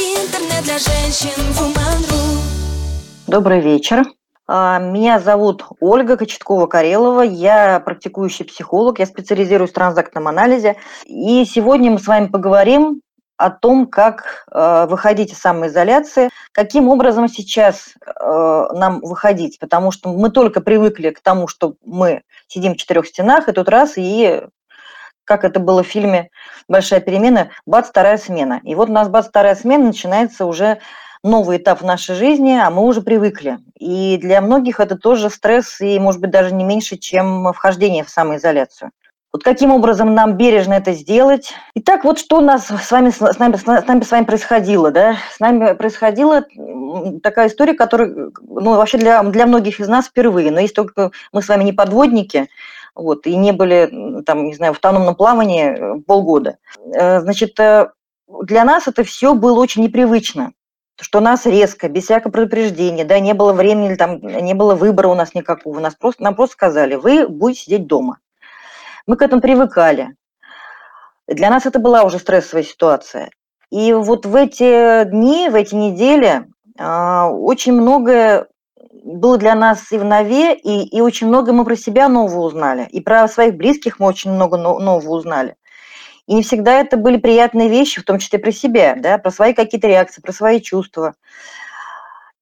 Интернет для женщин Woman.ru Добрый вечер. А, Меня зовут Ольга Кочеткова-Карелова. Я практикующий психолог. Я специализируюсь в транзактном анализе. И сегодня мы с вами поговорим о том, как э, выходить из самоизоляции, каким образом сейчас э, нам выходить, потому что мы только привыкли к тому, что мы сидим в четырех стенах, и тут раз, и как это было в фильме «Большая перемена», бац, вторая смена. И вот у нас бац, вторая смена, начинается уже новый этап в нашей жизни, а мы уже привыкли. И для многих это тоже стресс, и, может быть, даже не меньше, чем вхождение в самоизоляцию. Вот каким образом нам бережно это сделать? Итак, вот что у нас с вами, с нами, с нами с вами происходило, да? С нами происходила такая история, которая, ну, вообще для, для многих из нас впервые. Но если только мы с вами не подводники, вот, и не были, там, не знаю, в автономном плавании э, полгода. Э, Значит, э, для нас это все было очень непривычно что нас резко, без всякого предупреждения, да, не было времени, там, не было выбора у нас никакого, нас просто, нам просто сказали, вы будете сидеть дома. Мы к этому привыкали. Для нас это была уже стрессовая ситуация. И вот в эти дни, в эти недели а, очень многое было для нас и в нове, и, и очень много мы про себя нового узнали. И про своих близких мы очень много но- нового узнали. И не всегда это были приятные вещи, в том числе про себя, да, про свои какие-то реакции, про свои чувства.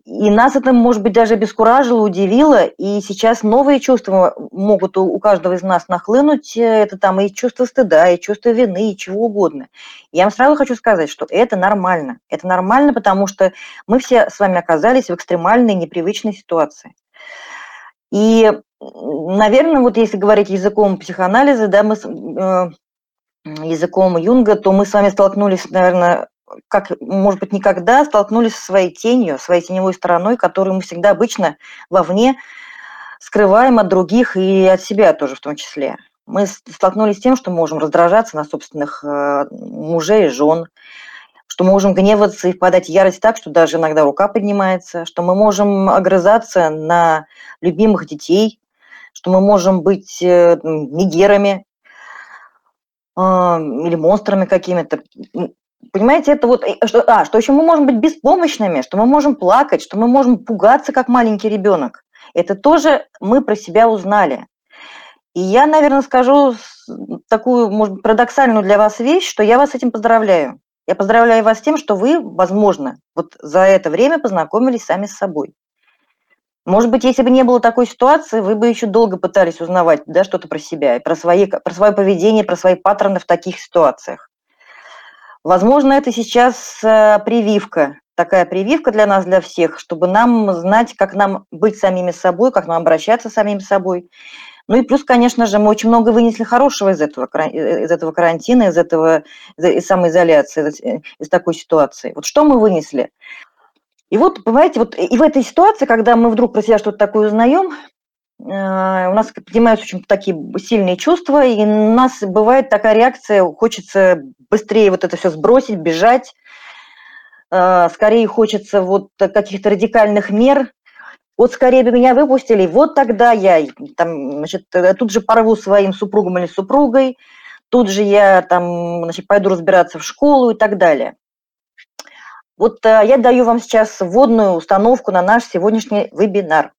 И нас это, может быть, даже обескуражило, удивило, и сейчас новые чувства могут у, каждого из нас нахлынуть, э, это там и чувство стыда, и чувство вины, и чего угодно. Я вам сразу хочу сказать, что это нормально. Это нормально, потому что мы все с вами оказались в экстремальной, непривычной ситуации. И, наверное, вот если говорить языком психоанализа, да, мы э, языком Юнга, то мы с вами столкнулись, наверное, как, может быть, никогда столкнулись со своей тенью, своей теневой стороной, которую мы всегда обычно вовне скрываем от других и от себя тоже в том числе. Мы столкнулись с тем, что можем раздражаться на собственных э, мужей и жен, что мы можем гневаться и впадать в ярость так, что даже иногда рука поднимается, что мы можем огрызаться на любимых детей, что мы можем быть э, мегерами, а, или монстрами какими-то. Понимаете, это вот, что, а, что еще мы можем быть беспомощными, что мы можем плакать, что мы можем пугаться, как маленький ребенок. Это тоже мы про себя узнали. И я, наверное, скажу такую, может парадоксальную для вас вещь, что я вас с этим поздравляю. Я поздравляю вас с тем, что вы, возможно, вот за это время познакомились сами с собой. Может быть, если бы не было такой ситуации, вы бы еще долго пытались узнавать да, что-то про себя, про, свои, про свое поведение, про свои паттерны в таких ситуациях. Возможно, это сейчас э, прививка, такая прививка для нас, для всех, чтобы нам знать, как нам быть самими собой, как нам обращаться с самим собой. Ну и плюс, конечно же, мы очень много вынесли хорошего из этого, э, из этого карантина, из этого из из самоизоляции, из, э, из такой ситуации. Вот что мы вынесли? И вот, понимаете, вот и в этой ситуации, когда мы вдруг про себя что-то такое узнаем, у нас поднимаются очень такие сильные чувства, и у нас бывает такая реакция, хочется быстрее вот это все сбросить, бежать, э, скорее хочется вот каких-то радикальных мер, вот скорее бы меня выпустили, вот тогда я там, значит, э, тут же порву своим супругом или супругой, тут же я там, значит, пойду разбираться в школу и так далее. Вот э, я даю вам сейчас вводную установку на наш сегодняшний вебинар.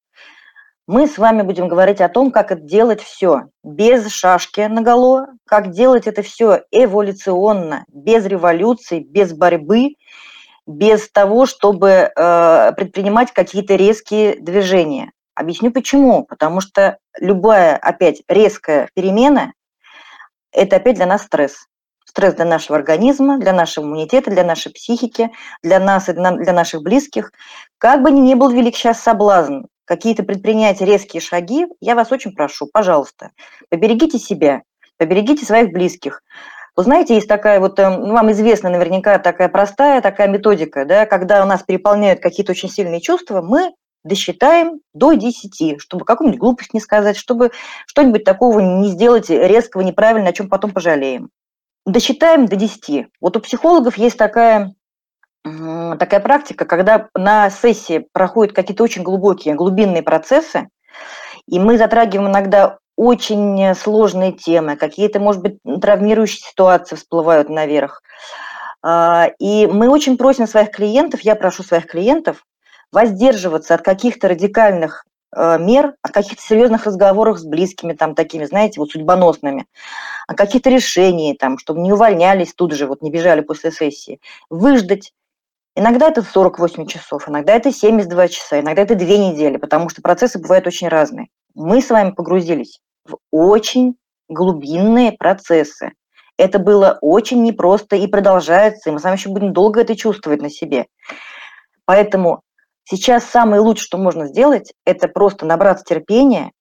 Мы с вами будем говорить о том, как это делать все без шашки наголо, как делать это все эволюционно, без революции, без борьбы, без того, чтобы э, предпринимать какие-то резкие движения. Объясню почему. Потому что любая, опять, резкая перемена – это опять для нас стресс. Стресс для нашего организма, для нашего иммунитета, для нашей психики, для нас и для наших близких. Как бы ни был велик сейчас соблазн какие-то предпринять резкие шаги, я вас очень прошу, пожалуйста, поберегите себя, поберегите своих близких. Вы знаете, есть такая вот, э, ну, вам известна наверняка такая простая такая методика, да, когда у нас переполняют какие-то очень сильные чувства, мы досчитаем до 10, чтобы какую-нибудь глупость не сказать, чтобы что-нибудь такого не сделать резкого, неправильно, о чем потом пожалеем. Досчитаем до 10. Вот у психологов есть такая такая практика, когда на сессии проходят какие-то очень глубокие, глубинные процессы, и мы затрагиваем иногда очень сложные темы, какие-то, может быть, травмирующие ситуации всплывают наверх. А, и мы очень просим своих клиентов, я прошу своих клиентов воздерживаться от каких-то радикальных э, мер, от каких-то серьезных разговоров с близкими, там, такими, знаете, вот судьбоносными, о каких-то решениях, там, чтобы не увольнялись тут же, вот не бежали после сессии, выждать. Иногда это 48 часов, иногда это 72 часа, иногда это две недели, потому что процессы бывают очень разные. Мы с вами погрузились в очень глубинные процессы. Это было очень непросто и продолжается, и мы с вами еще будем долго это чувствовать на себе. Поэтому сейчас самое лучшее, что можно сделать, это просто набраться терпения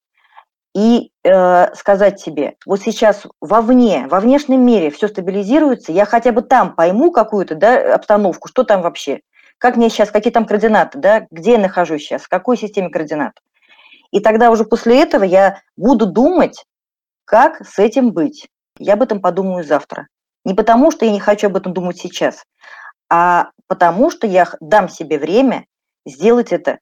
и э, сказать себе, вот сейчас вовне, во внешнем мире все стабилизируется, я хотя бы там пойму какую-то да, обстановку, что там вообще, как мне сейчас, какие там координаты, да, где я нахожусь сейчас, в какой системе координат. И тогда уже после этого я буду думать, как с этим быть. Я об этом подумаю завтра. Не потому, что я не хочу об этом думать сейчас, а потому, что я дам себе время сделать это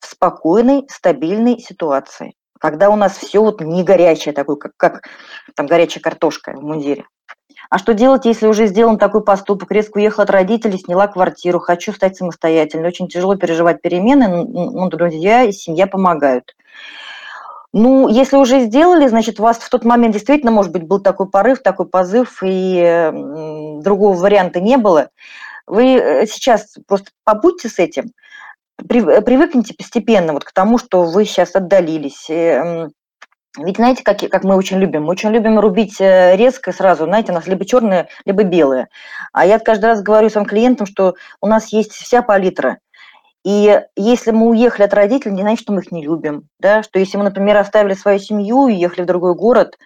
в спокойной, стабильной ситуации, когда у нас все вот не горячее такое, как, как там горячая картошка в мундире. А что делать, если уже сделан такой поступок, резко уехала от родителей, сняла квартиру, хочу стать самостоятельной, очень тяжело переживать перемены, ну, друзья и семья помогают. Ну, если уже сделали, значит, у вас в тот момент действительно, может быть, был такой порыв, такой позыв, и другого варианта не было. Вы э, сейчас просто побудьте с этим, привыкните постепенно вот к тому, что вы сейчас отдалились. Э, ведь знаете, как, как мы очень любим? Мы очень любим рубить э, резко сразу, знаете, у нас либо черное, либо белое. А я каждый раз говорю своим клиентам, что у нас есть вся палитра. И если мы уехали от родителей, не значит, что мы их не любим. Да? Что если мы, например, оставили свою семью и уехали в другой город,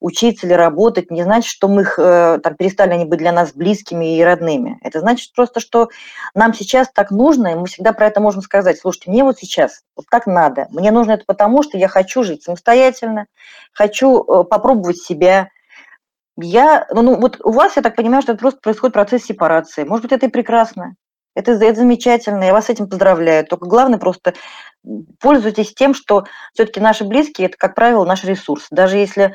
учиться или работать, не значит, что мы их, э, там, перестали они быть для нас близкими и родными. Это значит просто, что нам сейчас так нужно, и мы всегда про это можем сказать. Слушайте, мне вот сейчас вот так надо. Мне нужно это потому, что я хочу жить самостоятельно, хочу э, попробовать себя. Я, ну, ну вот у вас, я так понимаю, что это просто происходит процесс сепарации. Может быть, это и прекрасно. Это, это замечательно, я вас с этим поздравляю. Только главное просто пользуйтесь тем, что все-таки наши близкие – это, как правило, наш ресурс. Даже если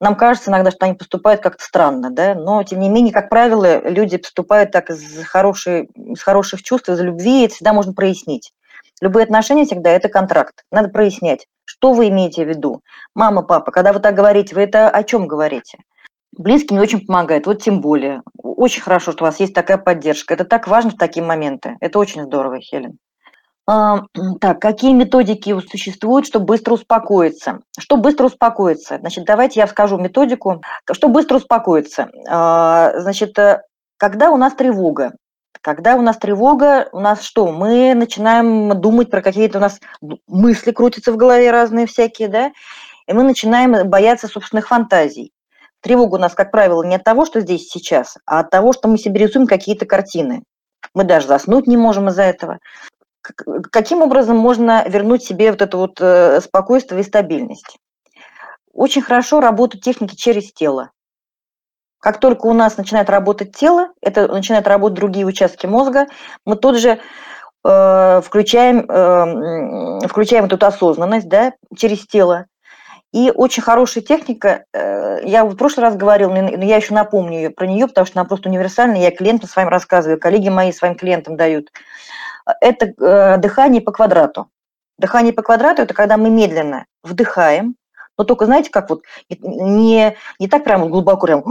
нам кажется иногда, что они поступают как-то странно, да, но, тем не менее, как правило, люди поступают так из, хорошей, из хороших чувств, из любви, и это всегда можно прояснить. Любые отношения всегда – это контракт. Надо прояснять, что вы имеете в виду. Мама, папа, когда вы так говорите, вы это о чем говорите? Близким не очень помогает, вот тем более. Очень хорошо, что у вас есть такая поддержка. Это так важно в такие моменты. Это очень здорово, Хелен. А, так, какие методики существуют, чтобы быстро успокоиться? Что быстро успокоиться? Значит, давайте я скажу методику. Что быстро успокоиться? А, значит, э, когда у нас тревога, когда у нас тревога, у нас что? Мы начинаем думать про какие-то у нас мысли крутятся в голове разные всякие, да? И мы начинаем бояться собственных фантазий. Тревога у нас, как правило, не от того, что здесь сейчас, а от того, что мы себе рисуем какие-то картины. Мы даже заснуть не можем из-за этого. Каким образом можно вернуть себе вот это вот э, спокойствие и стабильность? Очень хорошо работают техники через тело. Как только у нас начинает работать тело, это начинают работать другие участки мозга, мы тут же э, включаем, э, включаем эту осознанность да, через тело. И очень хорошая техника, э, я в прошлый раз говорила, но я еще напомню про нее, потому что она просто универсальная, я клиентам с вами рассказываю, коллеги мои своим клиентам дают. Это э, дыхание по квадрату. Дыхание по квадрату – это когда мы медленно вдыхаем, но только, знаете, как вот не, не так прямо глубоко, прям,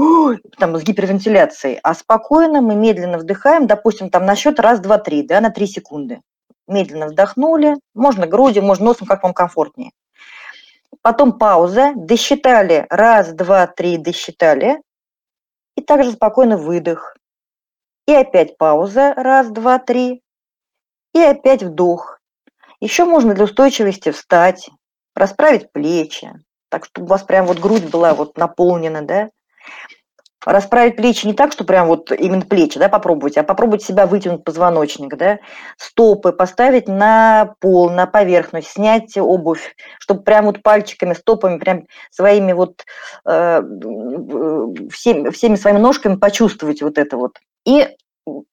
там, с гипервентиляцией, а спокойно мы медленно вдыхаем, допустим, там на счет раз, два, три, да, на три секунды. Медленно вдохнули, можно грудью, можно носом, как вам комфортнее потом пауза, досчитали, раз, два, три, досчитали, и также спокойно выдох. И опять пауза, раз, два, три, и опять вдох. Еще можно для устойчивости встать, расправить плечи, так чтобы у вас прям вот грудь была вот наполнена, да, расправить плечи не так, что прям вот именно плечи, да, попробуйте, а попробуйте себя вытянуть позвоночник, да, стопы поставить на пол, на поверхность, снять обувь, чтобы прям вот пальчиками, стопами, прям своими вот, э, всеми, всеми своими ножками почувствовать вот это вот. И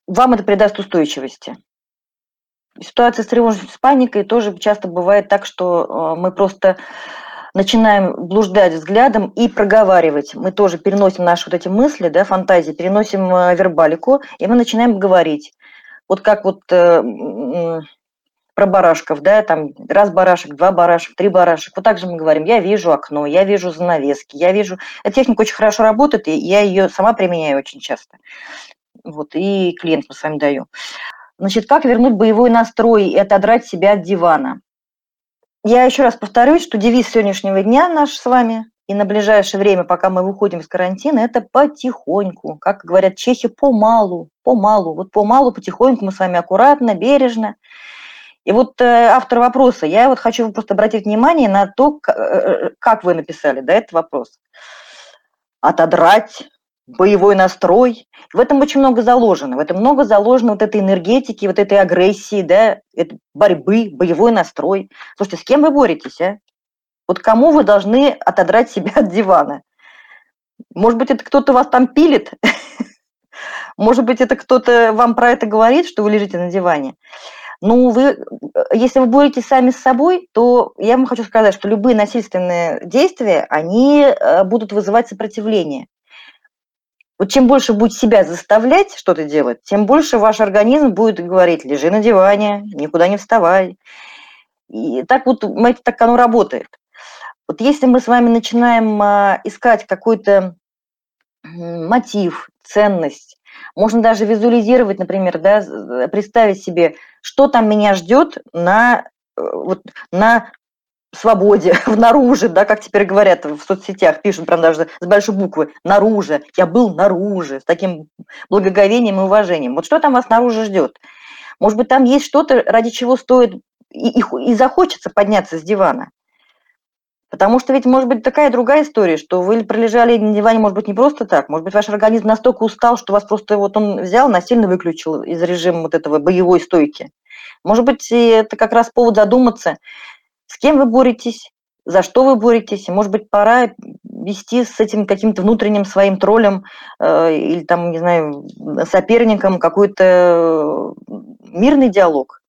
вам это придаст устойчивости. Ситуация с тревожностью, с паникой тоже часто бывает так, что э, мы просто начинаем блуждать взглядом и проговаривать. Мы тоже переносим наши вот эти мысли, да, фантазии, переносим э, вербалику, и мы начинаем говорить. Вот как вот э, про барашков, да, там раз барашек, два барашек, три барашек. Вот так же мы говорим, я вижу окно, я вижу занавески, я вижу... Эта техника очень хорошо работает, и я ее сама применяю очень часто. Вот, и клиентам с вами даю. Значит, как вернуть боевой настрой и отодрать себя от дивана? Я еще раз повторюсь, что девиз сегодняшнего дня наш с вами и на ближайшее время, пока мы выходим из карантина, это потихоньку. Как говорят чехи, помалу, помалу. Вот помалу, потихоньку мы с вами аккуратно, бережно. И вот э, автор вопроса, я вот хочу просто обратить внимание на то, э, э, как вы написали, да, этот вопрос. Отодрать боевой настрой. В этом очень много заложено. В этом много заложено вот этой энергетики, вот этой агрессии, да, этой борьбы, боевой настрой. Слушайте, с кем вы боретесь, а? Вот кому вы должны отодрать себя от дивана? Может быть, это кто-то вас там пилит? Может быть, это кто-то вам про это говорит, что вы лежите на диване? Ну, вы, если вы боретесь сами с собой, то я вам хочу сказать, что любые насильственные действия, они э, будут вызывать сопротивление. Вот чем больше будете себя заставлять что-то делать, тем больше ваш организм будет говорить, лежи на диване, никуда не вставай. И так вот, знаете, так оно работает. Вот если мы с вами начинаем а, искать какой-то мотив, ценность, можно даже визуализировать, например, да, представить себе, что там меня ждет на, э, вот, на свободе, внаружи, да, как теперь говорят в соцсетях, пишут прям даже с большой буквы, наружу, я был наружу, с таким благоговением и уважением. Вот что там вас снаружи ждет? Может быть, там есть что-то, ради чего стоит и, и, и захочется подняться с дивана. Потому что ведь может быть такая другая история, что вы пролежали на диване, может быть, не просто так. Может быть, ваш организм настолько устал, что вас просто вот он взял, насильно выключил из режима вот этого боевой стойки. Может быть, это как раз повод задуматься, с кем вы боретесь, за что вы боретесь, и, может быть, пора вести с этим каким-то внутренним своим троллем э, или там, не знаю, соперником какой-то мирный диалог,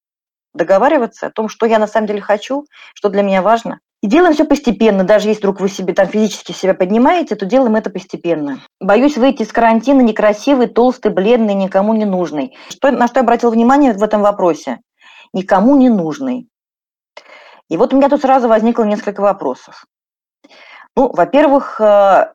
договариваться о том, что я на самом деле хочу, что для меня важно. И делаем все постепенно, даже если вдруг вы себе там физически себя поднимаете, то делаем это постепенно. Боюсь выйти из карантина некрасивый, толстый, бледный, никому не нужный. Что, на что я обратил внимание в этом вопросе? Никому не нужный. И вот у меня тут сразу возникло несколько вопросов. Ну, во-первых, э,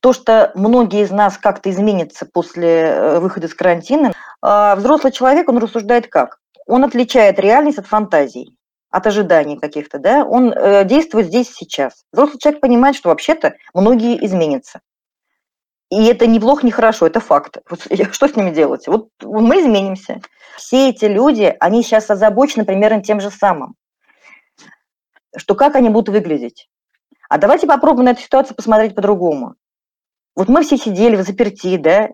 то, что многие из нас как-то изменятся после э, выхода из карантина, э, взрослый человек, он рассуждает как? Он отличает реальность от фантазий, от ожиданий каких-то, да? Он действует здесь сейчас. Взрослый человек понимает, что вообще-то многие изменятся. И это не плохо, не хорошо, это факт. Что с ними делать? Вот мы изменимся. Все эти люди, они сейчас озабочены примерно тем же самым что как они будут выглядеть. А давайте попробуем на эту ситуацию посмотреть по-другому. Вот мы все сидели в заперти, да,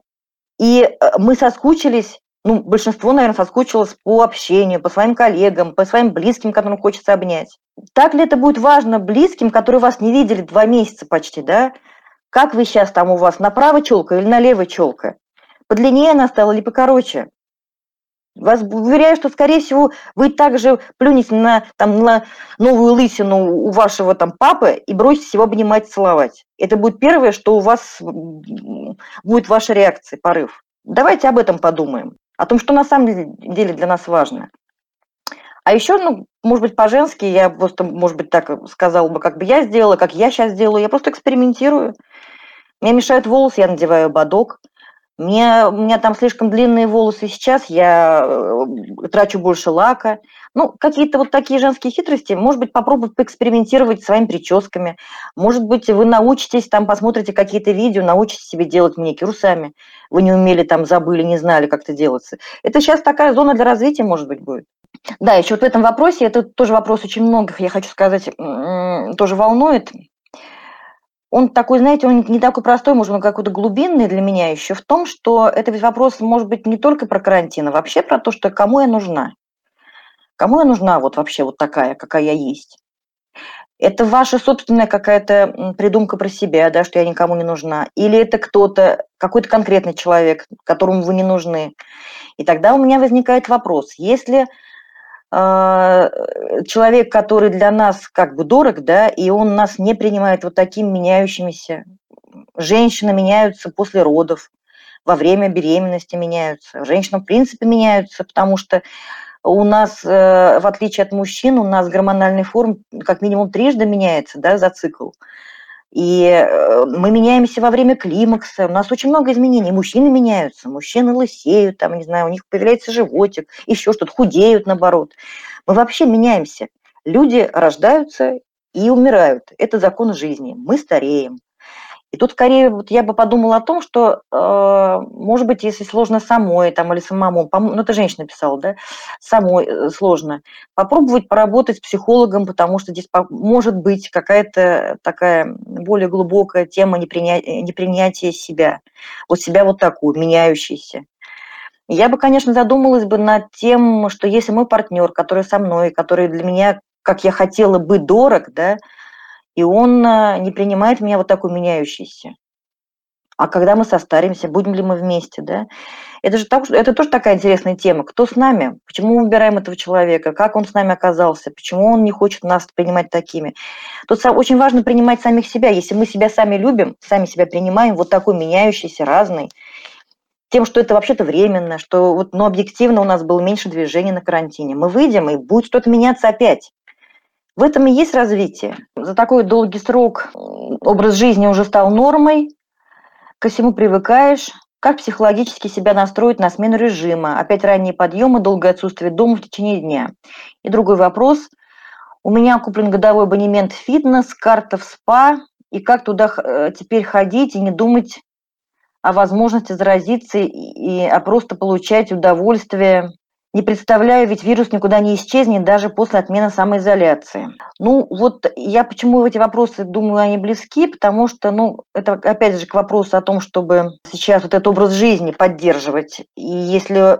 и э, мы соскучились, ну, большинство, наверное, соскучилось по общению, по своим коллегам, по своим близким, которым хочется обнять. Так ли это будет важно близким, которые вас не видели два месяца почти, да? Как вы сейчас там у вас, направо челка или налево челка? Подлиннее она стала или покороче? Вас уверяю, что, скорее всего, вы также плюнете на, там, на новую лысину у вашего там папы и бросите его обнимать, целовать. Это будет первое, что у вас будет ваша реакция, порыв. Давайте об этом подумаем, о том, что на самом деле для нас важно. А еще, ну, может быть, по-женски, я просто, может быть, так сказала бы, как бы я сделала, как я сейчас делаю. Я просто экспериментирую. Мне мешают волосы, я надеваю ободок. Мне, у меня там слишком длинные волосы сейчас, я э, трачу больше лака. Ну, какие-то вот такие женские хитрости, может быть, попробовать поэкспериментировать своими прическами. Может быть, вы научитесь, там посмотрите какие-то видео, научитесь себе делать маникюр сами. Вы не умели, там забыли, не знали, как это делается. Это сейчас такая зона для развития, может быть, будет. Да, еще вот в этом вопросе, это тоже вопрос очень многих, я хочу сказать, тоже волнует он такой, знаете, он не такой простой, может, он какой-то глубинный для меня еще в том, что это ведь вопрос может быть не только про карантин, а вообще про то, что кому я нужна. Кому я нужна вот вообще вот такая, какая я есть. Это ваша собственная какая-то придумка про себя, да, что я никому не нужна. Или это кто-то, какой-то конкретный человек, которому вы не нужны. И тогда у меня возникает вопрос, если человек, который для нас как бы дорог, да, и он нас не принимает вот такими меняющимися. Женщины меняются после родов, во время беременности меняются. Женщины, в принципе, меняются, потому что у нас, э, в отличие от мужчин, у нас гормональный форм как минимум трижды меняется да, за цикл. И э, мы меняемся во время климакса. У нас очень много изменений. Мужчины меняются, мужчины лысеют, там, не знаю, у них появляется животик, еще что-то, худеют, наоборот. Мы вообще меняемся. Люди рождаются и умирают. Это закон жизни. Мы стареем. И тут скорее вот я бы подумала о том, что, э, может быть, если сложно самой там, или самому, ну это женщина писала, да, самой э, сложно, попробовать поработать с психологом, потому что здесь может быть какая-то такая более глубокая тема неприня... непринятия себя, вот себя вот такую, меняющейся. Я бы, конечно, задумалась бы над тем, что если мой партнер, который со мной, который для меня, как я хотела бы, дорог, да, и он а, не принимает меня вот такой меняющийся. А когда мы состаримся, будем ли мы вместе, да? Это же так, это тоже такая интересная тема. Кто с нами? Почему мы выбираем этого человека? Как он с нами оказался? Почему он не хочет нас принимать такими? Тут очень важно принимать самих себя. Если мы себя сами любим, сами себя принимаем, вот такой меняющийся, разный, тем, что это вообще-то временно, что вот, но объективно у нас было меньше движений на карантине. Мы выйдем, и будет что-то меняться опять. В этом и есть развитие. За такой долгий срок образ жизни уже стал нормой, ко всему привыкаешь. Как психологически себя настроить на смену режима? Опять ранние подъемы, долгое отсутствие дома в течение дня. И другой вопрос. У меня куплен годовой абонемент в фитнес, карта в спа. И как туда э, теперь ходить и не думать о возможности заразиться, и, а просто получать удовольствие не представляю, ведь вирус никуда не исчезнет даже после отмены самоизоляции. Ну, вот я почему эти вопросы думаю, они близки, потому что, ну, это опять же к вопросу о том, чтобы сейчас вот этот образ жизни поддерживать. И если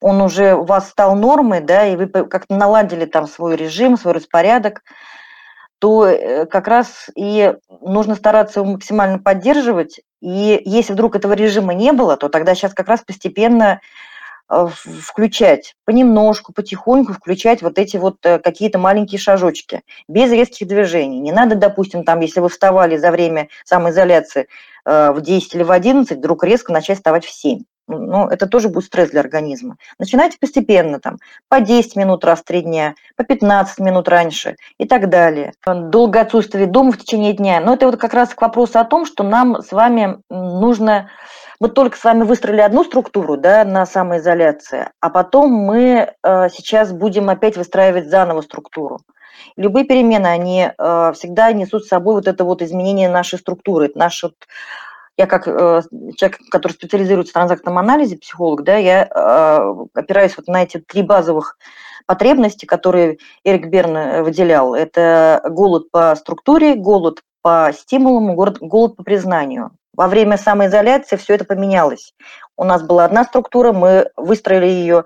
он уже у вас стал нормой, да, и вы как-то наладили там свой режим, свой распорядок, то э, как раз и нужно стараться его максимально поддерживать. И если вдруг этого режима не было, то тогда сейчас как раз постепенно включать понемножку, потихоньку включать вот эти вот э, какие-то маленькие шажочки, без резких движений. Не надо, допустим, там, если вы вставали за время самоизоляции э, в 10 или в 11, вдруг резко начать вставать в 7. Ну, это тоже будет стресс для организма. Начинайте постепенно, там, по 10 минут раз в 3 дня, по 15 минут раньше и так далее. Долгое отсутствие дома в течение дня. Но это вот как раз к вопросу о том, что нам с вами нужно мы только с вами выстроили одну структуру да, на самоизоляции, а потом мы э, сейчас будем опять выстраивать заново структуру. Любые перемены, они э, всегда несут с собой вот это вот изменение нашей структуры. Наш вот, я как э, человек, который специализируется в транзактном анализе, психолог, да, я э, опираюсь вот на эти три базовых потребности, которые Эрик Берн э, выделял. Это голод по структуре, голод по стимулам, голод по признанию. Во время самоизоляции все это поменялось. У нас была одна структура, мы выстроили ее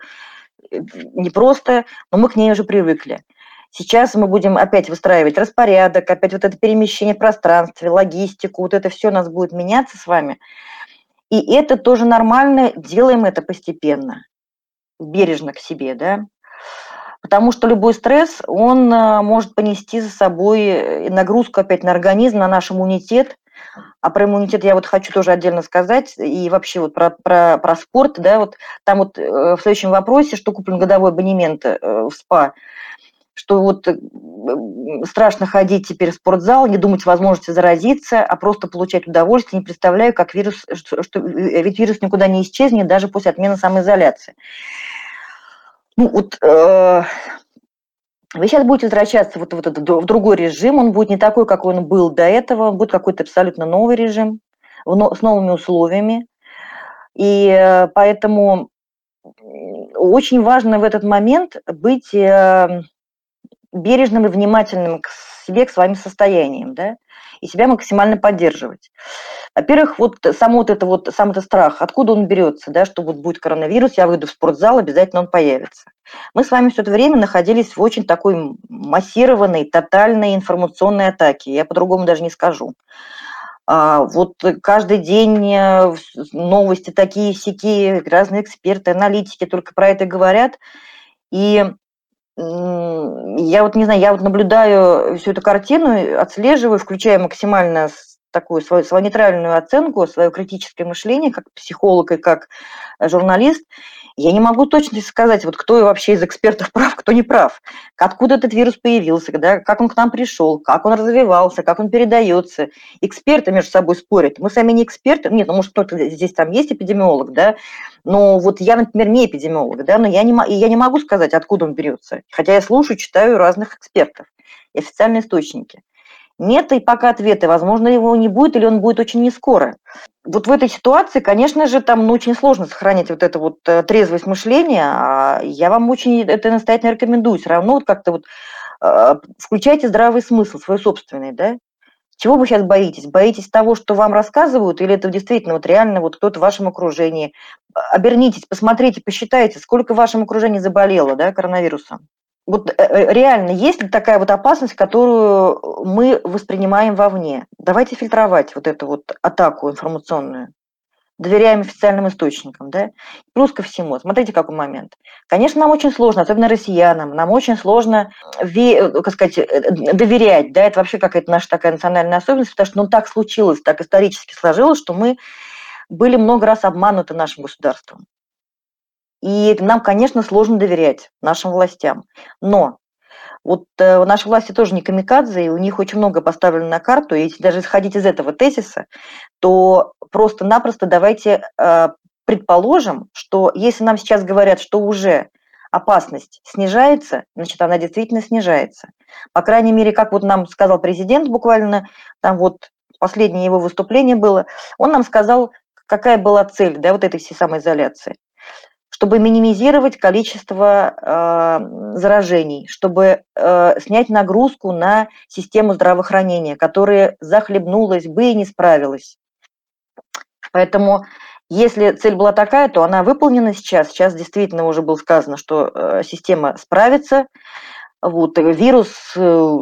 э, непросто, но мы к ней уже привыкли. Сейчас мы будем опять выстраивать распорядок, опять вот это перемещение в пространстве, логистику, вот это все у нас будет меняться с вами. И это тоже нормально, делаем это постепенно, бережно к себе, да. Потому что любой стресс, он э, может понести за собой э, нагрузку опять на организм, на наш иммунитет, а про иммунитет я вот хочу тоже отдельно сказать, и вообще вот про, про, про спорт, да, вот там вот э, в следующем вопросе, что куплен годовой абонемент э, в СПА, что вот э, страшно ходить теперь в спортзал, не думать о возможности заразиться, а просто получать удовольствие. Не представляю, как вирус, что, что ведь вирус никуда не исчезнет даже после отмены самоизоляции. Ну вот э, вы сейчас будете возвращаться вот, вот это, в другой режим, он будет не такой, как он был до этого, он будет какой-то абсолютно новый режим, с новыми условиями. И э, поэтому очень важно в этот момент быть э, бережным и внимательным к себе, к своим состояниям, да, и себя максимально поддерживать. Во-первых, вот сам вот это вот, сам этот страх, откуда он берется, да, что вот будет коронавирус, я выйду в спортзал, обязательно он появится. Мы с вами все это время находились в очень такой массированной, тотальной информационной атаке, я по-другому даже не скажу. А, вот каждый день э, новости такие, сякие, разные эксперты, аналитики только про это говорят. И я вот не знаю, я вот наблюдаю всю эту картину, отслеживаю, включаю максимально такую свою, свою нейтральную оценку, свое критическое мышление, как психолог и как журналист, я не могу точно сказать, вот кто вообще из экспертов прав, кто не прав. Откуда этот вирус появился, да, как он к нам пришел, как он развивался, как он передается. Эксперты между собой спорят. Мы сами не эксперты. Нет, ну, может, кто-то здесь там есть эпидемиолог, да, но вот я, например, не эпидемиолог, да, но я не, я не могу сказать, откуда он берется. Хотя я слушаю, читаю разных экспертов и официальные источники. Нет, и пока ответа. Возможно, его не будет, или он будет очень не скоро. Вот в этой ситуации, конечно же, там ну, очень сложно сохранить вот это вот э, трезвость мышления. А я вам очень это настоятельно рекомендую. Все равно вот как-то вот э, включайте здравый смысл, свой собственный, да? Чего вы сейчас боитесь? Боитесь того, что вам рассказывают, или это действительно вот реально вот кто-то в вашем окружении? Обернитесь, посмотрите, посчитайте, сколько в вашем окружении заболело да, коронавирусом. Вот э, э, реально, есть ли такая вот опасность, которую мы воспринимаем вовне? Давайте фильтровать вот эту вот атаку информационную. Доверяем официальным источникам, да? Плюс ко всему, смотрите, какой момент. Конечно, нам очень сложно, особенно россиянам, нам очень сложно, э, как сказать, доверять, да, это вообще какая-то наша такая национальная особенность, потому что ну, так случилось, так исторически сложилось, что мы были много раз обмануты нашим государством. И нам, конечно, сложно доверять нашим властям. Но вот э, наши власти тоже не камикадзе, и у них очень много поставлено на карту. И если даже исходить из этого тезиса, то просто-напросто давайте э, предположим, что если нам сейчас говорят, что уже опасность снижается, значит, она действительно снижается. По крайней мере, как вот нам сказал президент буквально, там вот последнее его выступление было, он нам сказал, какая была цель да, вот этой всей самоизоляции чтобы минимизировать количество э, заражений, чтобы э, снять нагрузку на систему здравоохранения, которая захлебнулась бы и не справилась. Поэтому если цель была такая, то она выполнена сейчас. Сейчас действительно уже было сказано, что э, система справится. Вот, вирус э,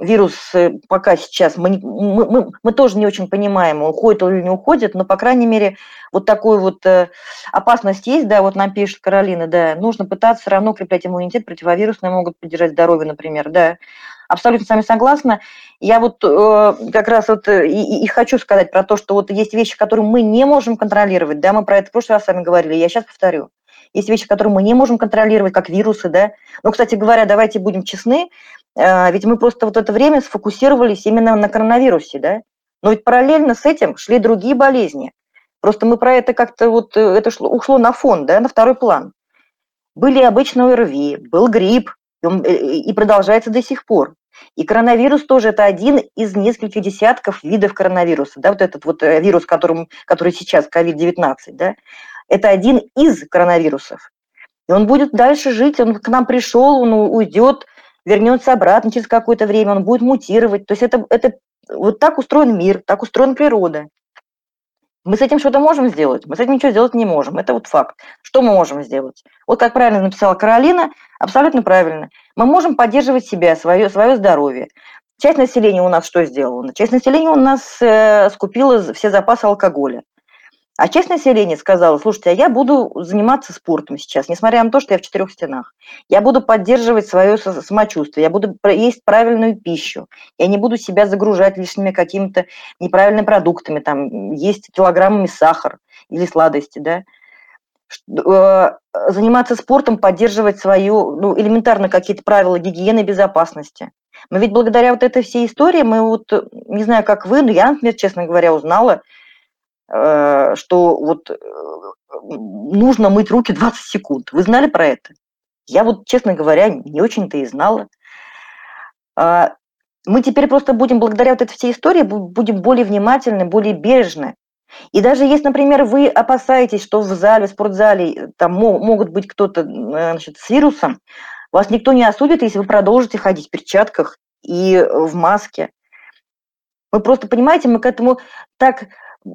вирус э, пока сейчас, мы, мы, мы, мы тоже не очень понимаем, уходит или не уходит, но, по крайней мере, вот такой вот э, опасность есть, да, вот нам пишет Каролина, да, нужно пытаться все равно укреплять иммунитет, противовирусные могут поддержать здоровье, например, да. Абсолютно с вами согласна. Я вот э, как раз вот э, и, и хочу сказать про то, что вот есть вещи, которые мы не можем контролировать, да, мы про это в прошлый раз с вами говорили, я сейчас повторю. Есть вещи, которые мы не можем контролировать, как вирусы, да. Но, кстати говоря, давайте будем честны, а, ведь мы просто вот это время сфокусировались именно на коронавирусе, да? Но ведь параллельно с этим шли другие болезни. Просто мы про это как-то вот, э, это шло, ушло на фон, да, на второй план. Были обычные ОРВИ, был грипп, и, он, э, и продолжается до сих пор. И коронавирус тоже это один из нескольких десятков видов коронавируса, да, вот этот вот э, вирус, которым, который сейчас, COVID-19, да, это один из коронавирусов. И он будет дальше жить, он к нам пришел, он уйдет, вернется обратно через какое-то время, он будет мутировать. То есть это, это вот так устроен мир, так устроена природа. Мы с этим что-то можем сделать? Мы с этим ничего сделать не можем. Это вот факт. Что мы можем сделать? Вот как правильно написала Каролина, абсолютно правильно. Мы можем поддерживать себя, свое, свое здоровье. Часть населения у нас что сделала? Часть населения у нас э, скупила все запасы алкоголя. А часть населения сказала, слушайте, а я буду заниматься спортом сейчас, несмотря на то, что я в четырех стенах. Я буду поддерживать свое самочувствие, я буду есть правильную пищу, я не буду себя загружать лишними какими-то неправильными продуктами, там, есть килограммами сахар или сладости, да. Э, заниматься спортом, поддерживать свою, ну, элементарно какие-то правила гигиены безопасности. Мы ведь благодаря вот этой всей истории, мы вот, не знаю, как вы, но я, например, честно говоря, узнала, что вот э, нужно мыть руки 20 секунд. Вы знали про это? Я вот, честно говоря, не очень-то и знала. А, мы теперь просто будем, благодаря вот этой всей истории, будем более внимательны, более бережны. И даже если, например, вы опасаетесь, что в зале, в спортзале э, там могут быть кто-то значит, с вирусом, вас никто не осудит, если вы продолжите ходить в перчатках и в маске. Вы просто понимаете, мы к этому так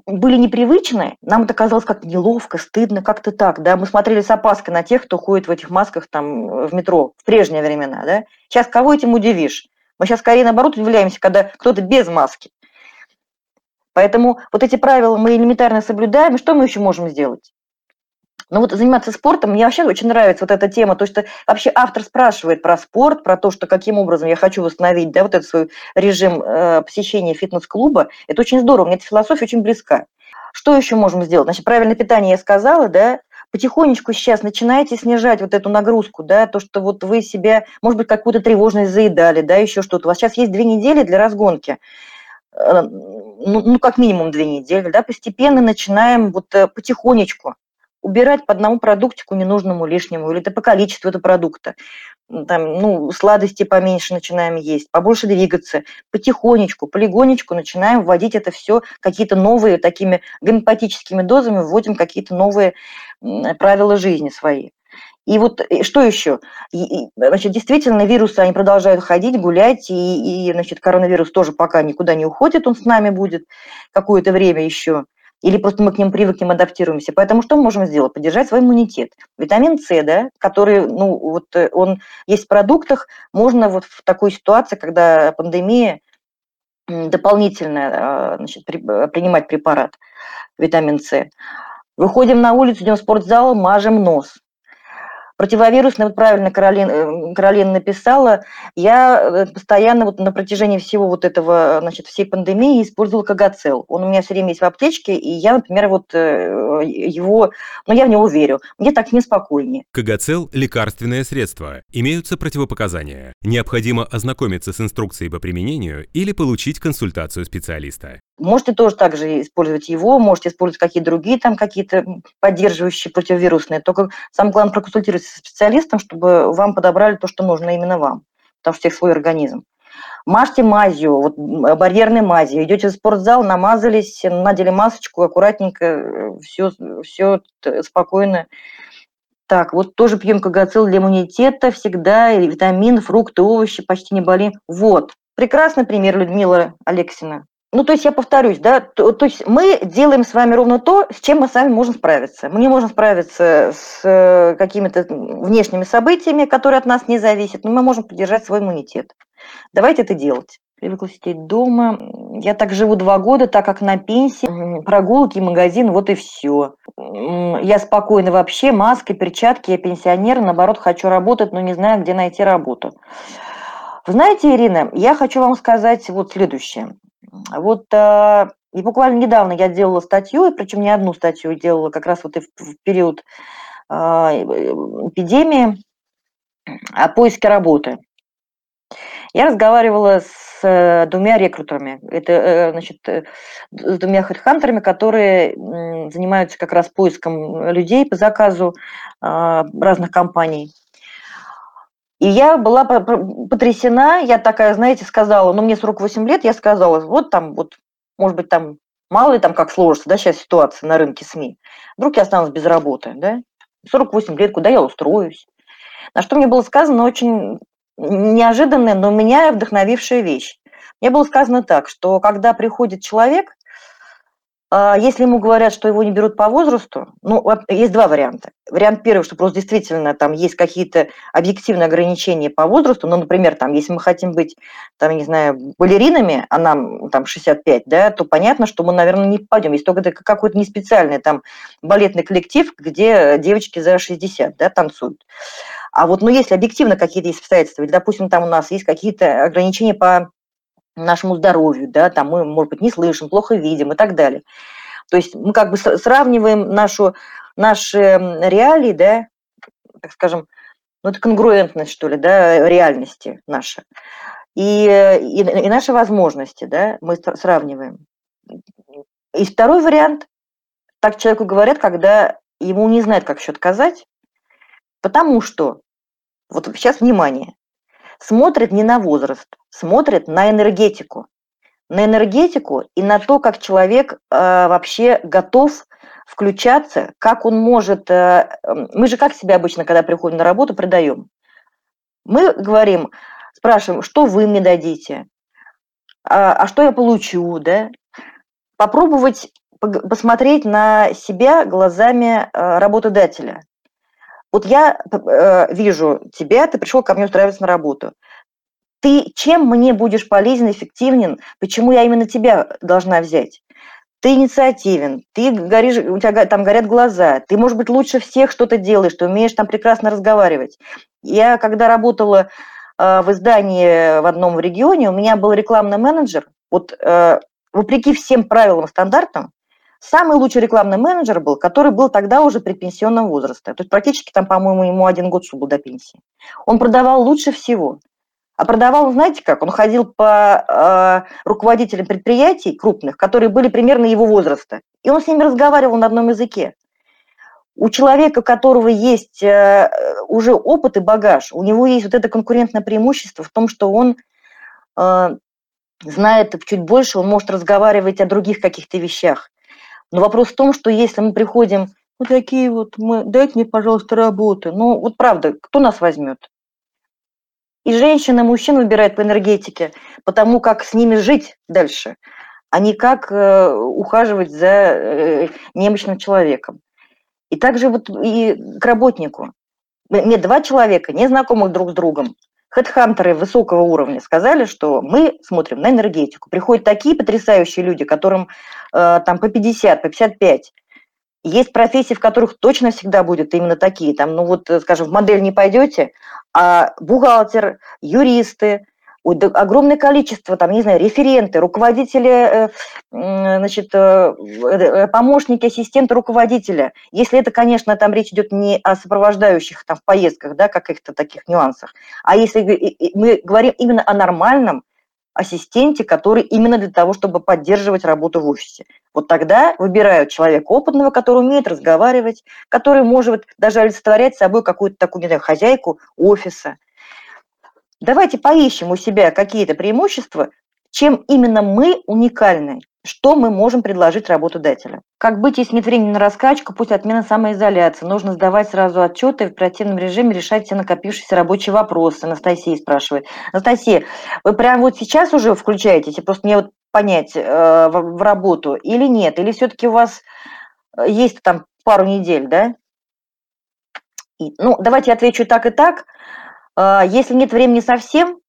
были непривычны, нам это казалось как неловко, стыдно, как-то так, да, мы смотрели с опаской на тех, кто ходит в этих масках там в метро в прежние времена, да. Сейчас кого этим удивишь? Мы сейчас скорее наоборот удивляемся, когда кто-то без маски. Поэтому вот эти правила мы элементарно соблюдаем, и что мы еще можем сделать? Но вот заниматься спортом, мне вообще очень нравится вот эта тема, то, что вообще автор спрашивает про спорт, про то, что каким образом я хочу восстановить, да, вот этот свой режим э, посещения фитнес-клуба. Это очень здорово, мне эта философия очень близка. Что еще можем сделать? Значит, правильное питание я сказала, да, потихонечку сейчас начинаете снижать вот эту нагрузку, да, то, что вот вы себя, может быть, какую-то тревожность заедали, да, еще что-то. У вас сейчас есть две недели для разгонки. Э, ну, ну, как минимум две недели, да, постепенно начинаем вот э, потихонечку убирать по одному продуктику ненужному лишнему, или это по количеству этого продукта. Там, ну, сладости поменьше начинаем есть, побольше двигаться, потихонечку, полигонечку начинаем вводить это все, какие-то новые такими гомеопатическими дозами вводим какие-то новые правила жизни свои. И вот что еще? Значит, действительно, вирусы, они продолжают ходить, гулять, и, и, значит, коронавирус тоже пока никуда не уходит, он с нами будет какое-то время еще. Или просто мы к ним привыкнем, адаптируемся. Поэтому что мы можем сделать? Поддержать свой иммунитет. Витамин С, да, который, ну, вот э, он есть в продуктах, можно вот в такой ситуации, когда пандемия, дополнительно а, значит, э, принимать препарат витамин С. Выходим на улицу, идем в спортзал, мажем нос. Противовирусный, вот правильно Каролин, э, Каролина написала, я э, постоянно вот на протяжении всего вот этого, значит, всей пандемии использовала Кагацел. Он у меня все время есть в аптечке, и я, например, вот э, его, ну, я в него верю. Мне так неспокойнее. Кагацел – лекарственное средство. Имеются противопоказания. Необходимо ознакомиться с инструкцией по применению или получить консультацию специалиста. Можете тоже также использовать его, можете использовать какие-то другие там какие-то поддерживающие противовирусные. Только самое главное проконсультироваться со специалистом, чтобы вам подобрали то, что нужно именно вам, потому что у всех свой организм. Мажьте мазью, вот барьерной мазью. Идете в спортзал, намазались, надели масочку, аккуратненько, все, все спокойно. Так, вот тоже пьем кагацил для иммунитета всегда, и витамин, фрукты, овощи, почти не болеем. Вот, прекрасный пример Людмила Алексина. Ну, то есть я повторюсь, да, то, то есть мы делаем с вами ровно то, с чем мы сами можем справиться. Мы не можем справиться с э, какими-то внешними событиями, которые от нас не зависят, но мы можем поддержать свой иммунитет. Давайте это делать. Привыкла сидеть дома. Я так живу два года, так как на пенсии, прогулки, магазин, вот и все. Я спокойно вообще, маска, перчатки, я пенсионер, наоборот, хочу работать, но не знаю, где найти работу. Знаете, Ирина, я хочу вам сказать вот следующее. Вот э, и буквально недавно я делала статью, и причем не одну статью делала, как раз вот и в, период э, эпидемии о поиске работы. Я разговаривала с э, двумя рекрутерами, это, значит, с двумя хедхантерами, которые занимаются как раз поиском людей по заказу разных компаний. И я была потрясена, я такая, знаете, сказала, ну, мне 48 лет, я сказала, вот там, вот, может быть, там, мало ли там как сложится, да, сейчас ситуация на рынке СМИ. Вдруг я останусь без работы, да? 48 лет, куда я устроюсь? На что мне было сказано очень неожиданная, но меня вдохновившая вещь. Мне было сказано так, что когда приходит человек, если ему говорят, что его не берут по возрасту, ну, есть два варианта. Вариант первый, что просто действительно там есть какие-то объективные ограничения по возрасту, ну, например, там, если мы хотим быть, там, не знаю, балеринами, а нам там 65, да, то понятно, что мы, наверное, не попадем. Есть только это какой-то не специальный там балетный коллектив, где девочки за 60, да, танцуют. А вот, ну, если объективно какие-то есть обстоятельства, или, допустим, там у нас есть какие-то ограничения по нашему здоровью, да, там мы, может быть, не слышим, плохо видим и так далее. То есть мы как бы сравниваем нашу, наши реалии, да, так скажем, ну, это конгруентность, что ли, да, реальности наши. И, и, и наши возможности, да, мы сравниваем. И второй вариант, так человеку говорят, когда ему не знают, как еще отказать, потому что, вот сейчас внимание, смотрит не на возраст, смотрит на энергетику. На энергетику и на то, как человек э, вообще готов включаться, как он может... Э, мы же как себя обычно, когда приходим на работу, продаем? Мы говорим, спрашиваем, что вы мне дадите, а, а что я получу, да? Попробовать посмотреть на себя глазами э, работодателя. Вот я э, вижу тебя, ты пришел ко мне устраиваться на работу ты чем мне будешь полезен, эффективен, почему я именно тебя должна взять? ты инициативен, ты горишь, у тебя там горят глаза, ты, может быть, лучше всех что-то делаешь, ты умеешь там прекрасно разговаривать. Я, когда работала э, в издании в одном регионе, у меня был рекламный менеджер, вот э, вопреки всем правилам стандартам, самый лучший рекламный менеджер был, который был тогда уже предпенсионного возраста. То есть практически там, по-моему, ему один год, был до пенсии. Он продавал лучше всего. А продавал, знаете как, он ходил по э, руководителям предприятий крупных, которые были примерно его возраста, и он с ними разговаривал на одном языке. У человека, у которого есть э, уже опыт и багаж, у него есть вот это конкурентное преимущество в том, что он э, знает чуть больше, он может разговаривать о других каких-то вещах. Но вопрос в том, что если мы приходим, вот такие вот, мы, дайте мне, пожалуйста, работы. Ну, вот правда, кто нас возьмет? И женщина, мужчин выбирают по энергетике, потому как с ними жить дальше, а не как э, ухаживать за э, немощным человеком. И также вот и к работнику. Мне два человека, не знакомых друг с другом, хедхантеры высокого уровня сказали, что мы смотрим на энергетику. Приходят такие потрясающие люди, которым э, там по 50, по 55, есть профессии, в которых точно всегда будут именно такие. Там, ну вот, скажем, в модель не пойдете, а бухгалтер, юристы, огромное количество, там, не знаю, референты, руководители, э, значит, э, э, помощники, ассистенты руководителя. Если это, конечно, там речь идет не о сопровождающих там в поездках, да, каких-то таких нюансах, а если мы говорим именно о нормальном ассистенте, который именно для того, чтобы поддерживать работу в офисе. Вот тогда выбирают человека опытного, который умеет разговаривать, который может даже олицетворять собой какую-то такую, не знаю, хозяйку офиса. Давайте поищем у себя какие-то преимущества, чем именно мы уникальны, что мы можем предложить работодателю. Как быть, если нет времени на раскачку после отмены самоизоляции? Нужно сдавать сразу отчеты в оперативном режиме решать все накопившиеся рабочие вопросы. Анастасия спрашивает. Анастасия, вы прямо вот сейчас уже включаетесь, просто мне вот понять, э, в, в работу или нет? Или все-таки у вас э, есть там пару недель, да? И, ну, давайте отвечу так и так. Э, если нет времени совсем,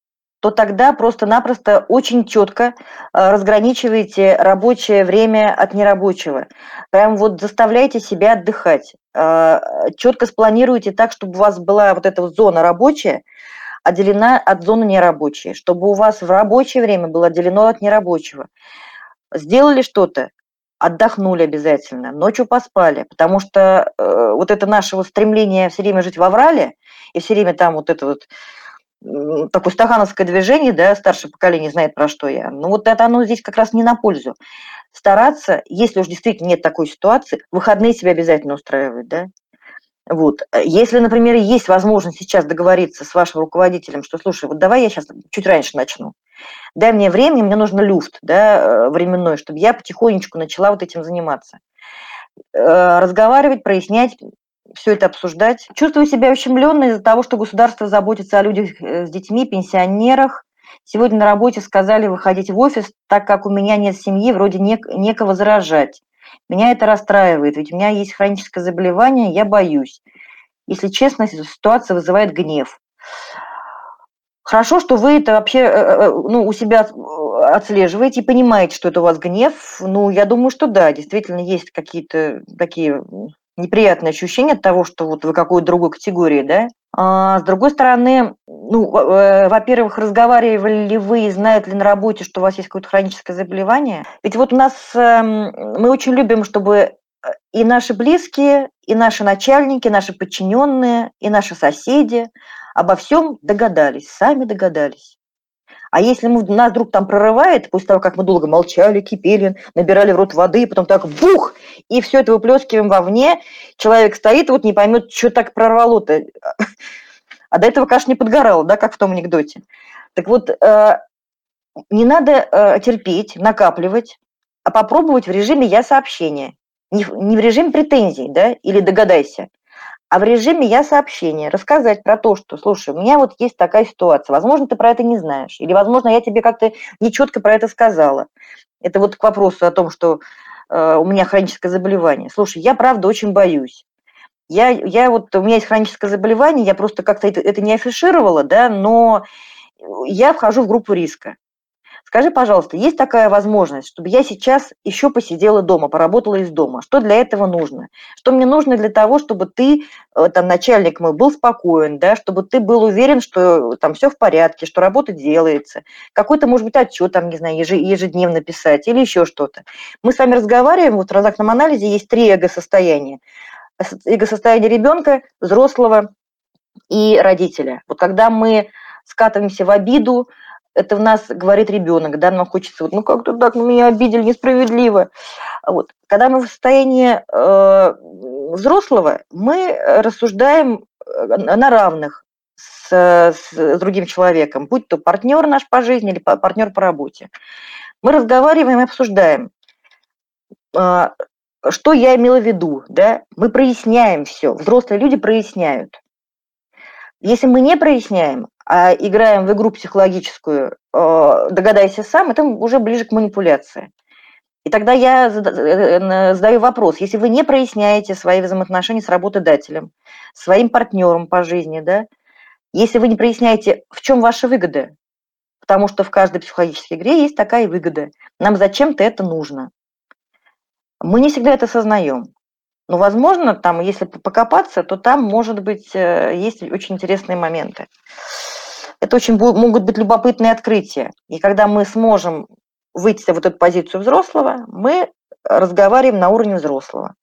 то тогда просто-напросто очень четко э, разграничиваете рабочее время от нерабочего. Прям вот заставляйте себя отдыхать. Э, четко спланируйте так, чтобы у вас была вот эта зона рабочая, отделена от зоны нерабочей, чтобы у вас в рабочее время было отделено от нерабочего. Сделали что-то, отдохнули обязательно, ночью поспали, потому что э, вот это наше вот стремление все время жить в аврале и все время там вот это вот такое стахановское движение, да, старшее поколение знает, про что я. Ну вот это оно здесь как раз не на пользу. Стараться, если уж действительно нет такой ситуации, выходные себя обязательно устраивать, да. Вот. Если, например, есть возможность сейчас договориться с вашим руководителем, что, слушай, вот давай я сейчас чуть раньше начну, дай мне времени, мне нужно люфт, да, временной, чтобы я потихонечку начала вот этим заниматься. Э, разговаривать, прояснять, все это обсуждать. Чувствую себя ущемленной из-за того, что государство заботится о людях э, с детьми, пенсионерах. Сегодня на работе сказали выходить в офис, так как у меня нет семьи, вроде нек- некого заражать. Меня это расстраивает, ведь у меня есть хроническое заболевание, я боюсь. Если честно, ситуация вызывает гнев. Хорошо, что вы это вообще э, э, ну, у себя отслеживаете и понимаете, что это у вас гнев. Ну, я думаю, что да, действительно есть какие-то такие неприятное ощущение от того, что вот вы какой-то другой категории, да. А с другой стороны, ну, э, во-первых, разговаривали ли вы знают ли на работе, что у вас есть какое-то хроническое заболевание? Ведь вот у нас эм, мы очень любим, чтобы э, и наши близкие, и наши начальники, наши подчиненные, и наши соседи обо всем догадались, сами догадались. А если мы, нас вдруг там прорывает, после того, как мы долго молчали, кипели, набирали в рот воды, и потом так бух, и все это выплескиваем вовне, человек стоит, вот не поймет, что так прорвало-то. А до этого, конечно, не подгорало, да, как в том анекдоте. Так вот, э, не надо э, терпеть, накапливать, а попробовать в режиме «я сообщение». Не, не в режиме претензий, да, или догадайся, а в режиме «я сообщение» рассказать про то, что, слушай, у меня вот есть такая ситуация, возможно, ты про это не знаешь, или, возможно, я тебе как-то нечетко про это сказала. Это вот к вопросу о том, что э, у меня хроническое заболевание. Слушай, я, правда, очень боюсь. Я, я вот, у меня есть хроническое заболевание, я просто как-то это, это не афишировала, да, но я вхожу в группу риска. Скажи, пожалуйста, есть такая возможность, чтобы я сейчас еще посидела дома, поработала из дома? Что для этого нужно? Что мне нужно для того, чтобы ты, э, там, начальник мой, был спокоен, да, чтобы ты был уверен, что там все в порядке, что работа делается, какой-то, может быть, отчет, там, не знаю, ежедневно писать или еще что-то. Мы с вами разговариваем, вот в транзактном анализе есть три эго-состояния. Эго-состояние ребенка, взрослого и родителя. Вот когда мы скатываемся в обиду, это в нас говорит ребенок, да, нам хочется, вот, ну как-то так, меня обидели несправедливо. Вот. Когда мы в состоянии э, взрослого, мы рассуждаем э, на равных с, с другим человеком, будь то партнер наш по жизни или партнер по работе. Мы разговариваем и обсуждаем, э, что я имела в виду, да, мы проясняем все, взрослые люди проясняют. Если мы не проясняем, играем в игру психологическую, э, догадайся сам, это уже ближе к манипуляции. И тогда я э, задаю вопрос, если вы не проясняете свои взаимоотношения с работодателем, своим партнером по жизни, да, если вы не проясняете, в чем ваша выгода, потому что в каждой психологической игре есть такая выгода, нам зачем-то это нужно. Мы не всегда это осознаем. Но, возможно, там, если покопаться, то там, может быть, э, есть очень интересные моменты. Это очень могут быть любопытные открытия. И когда мы сможем выйти в вот эту позицию взрослого, мы разговариваем на уровне взрослого.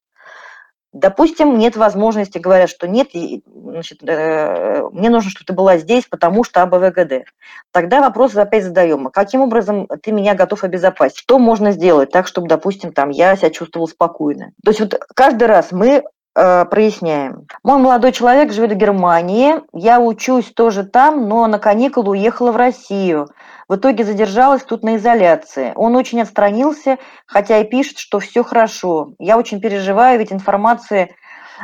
Допустим, нет возможности, говорят, что нет, значит, э, мне нужно, чтобы ты была здесь, потому что АБВГД. Тогда вопрос опять задаем, а каким образом ты меня готов обезопасить? Что можно сделать так, чтобы, допустим, там, я себя чувствовал спокойно? То есть вот каждый раз мы проясняем. Мой молодой человек живет в Германии, я учусь тоже там, но на каникулы уехала в Россию. В итоге задержалась тут на изоляции. Он очень отстранился, хотя и пишет, что все хорошо. Я очень переживаю, ведь информации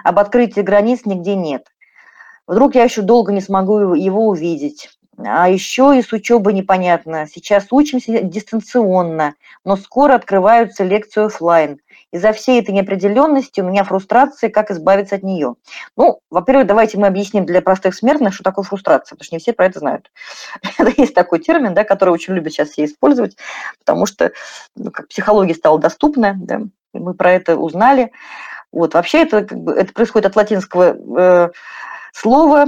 об открытии границ нигде нет. Вдруг я еще долго не смогу его увидеть. А еще и с учебой непонятно. Сейчас учимся дистанционно, но скоро открываются лекции офлайн. Из-за всей этой неопределенности у меня фрустрация, как избавиться от нее. Ну, во-первых, давайте мы объясним для простых смертных, что такое фрустрация, потому что не все про это знают. Есть такой термин, да, который очень любят сейчас все использовать, потому что ну, как психология стала доступна, да, мы про это узнали. Вот, вообще это, как бы, это происходит от латинского э, слова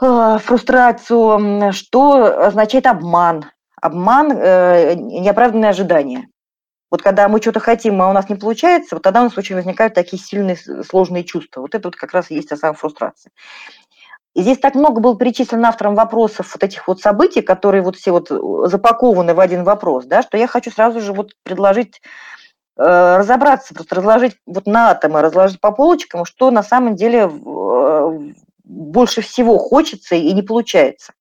э, фрустрацию, что означает обман. Обман, э, неоправданное ожидание. Вот когда мы что-то хотим, а у нас не получается, вот тогда у нас очень возникают такие сильные сложные чувства. Вот это вот как раз и есть та самая фрустрация. И здесь так много было перечислено автором вопросов вот этих вот событий, которые вот все вот э, запакованы в один вопрос, да, что я хочу сразу же вот предложить э, разобраться, просто разложить вот на атомы, разложить по полочкам, что на самом деле э, больше всего хочется и не получается.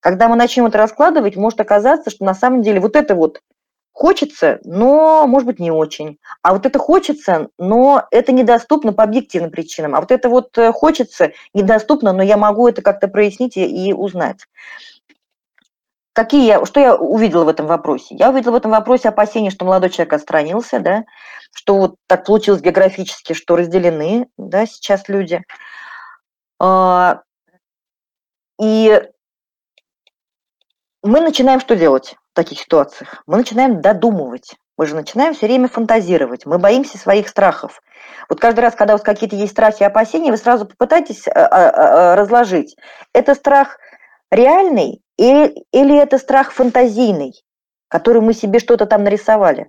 Когда мы начнем это раскладывать, может оказаться, что на самом деле вот это вот Хочется, но, может быть, не очень. А вот это хочется, но это недоступно по объективным причинам. А вот это вот э, хочется, недоступно, но я могу это как-то прояснить и, узнать. Какие я, что я увидела в этом вопросе? Я увидела в этом вопросе опасение, что молодой человек отстранился, да, что вот так получилось географически, что разделены да, сейчас люди. А, и мы начинаем что делать? В таких ситуациях? Мы начинаем додумывать. Мы же начинаем все время фантазировать. Мы боимся своих страхов. Вот каждый раз, когда у вас какие-то есть страхи и опасения, вы сразу попытайтесь а, а, а, разложить. Это страх реальный или, или это страх фантазийный, который мы себе что-то там нарисовали?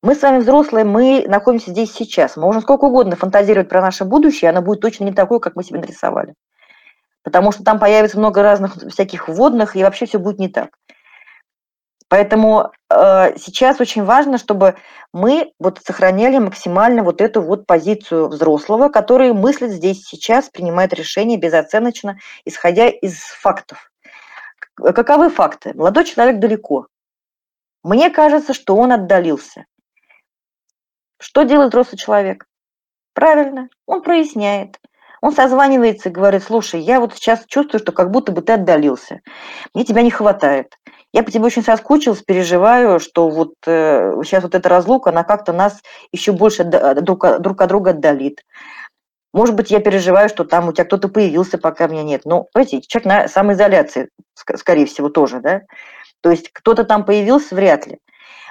Мы с вами взрослые, мы находимся здесь сейчас. Мы можем сколько угодно фантазировать про наше будущее, оно будет точно не такое, как мы себе нарисовали. Потому что там появится много разных всяких вводных, и вообще все будет не так. Поэтому э, сейчас очень важно, чтобы мы вот сохраняли максимально вот эту вот позицию взрослого, который мыслит здесь сейчас, принимает решения безоценочно, исходя из фактов. Каковы факты? Молодой человек далеко. Мне кажется, что он отдалился. Что делает взрослый человек? Правильно, он проясняет. Он созванивается и говорит, слушай, я вот сейчас чувствую, что как будто бы ты отдалился. Мне тебя не хватает. Я по тебе очень соскучилась, переживаю, что вот э, сейчас вот эта разлука, она как-то нас еще больше друг, друг от друга отдалит. Может быть, я переживаю, что там у тебя кто-то появился, пока меня нет. Но, знаете, человек на самоизоляции, скорее всего, тоже, да? То есть кто-то там появился, вряд ли.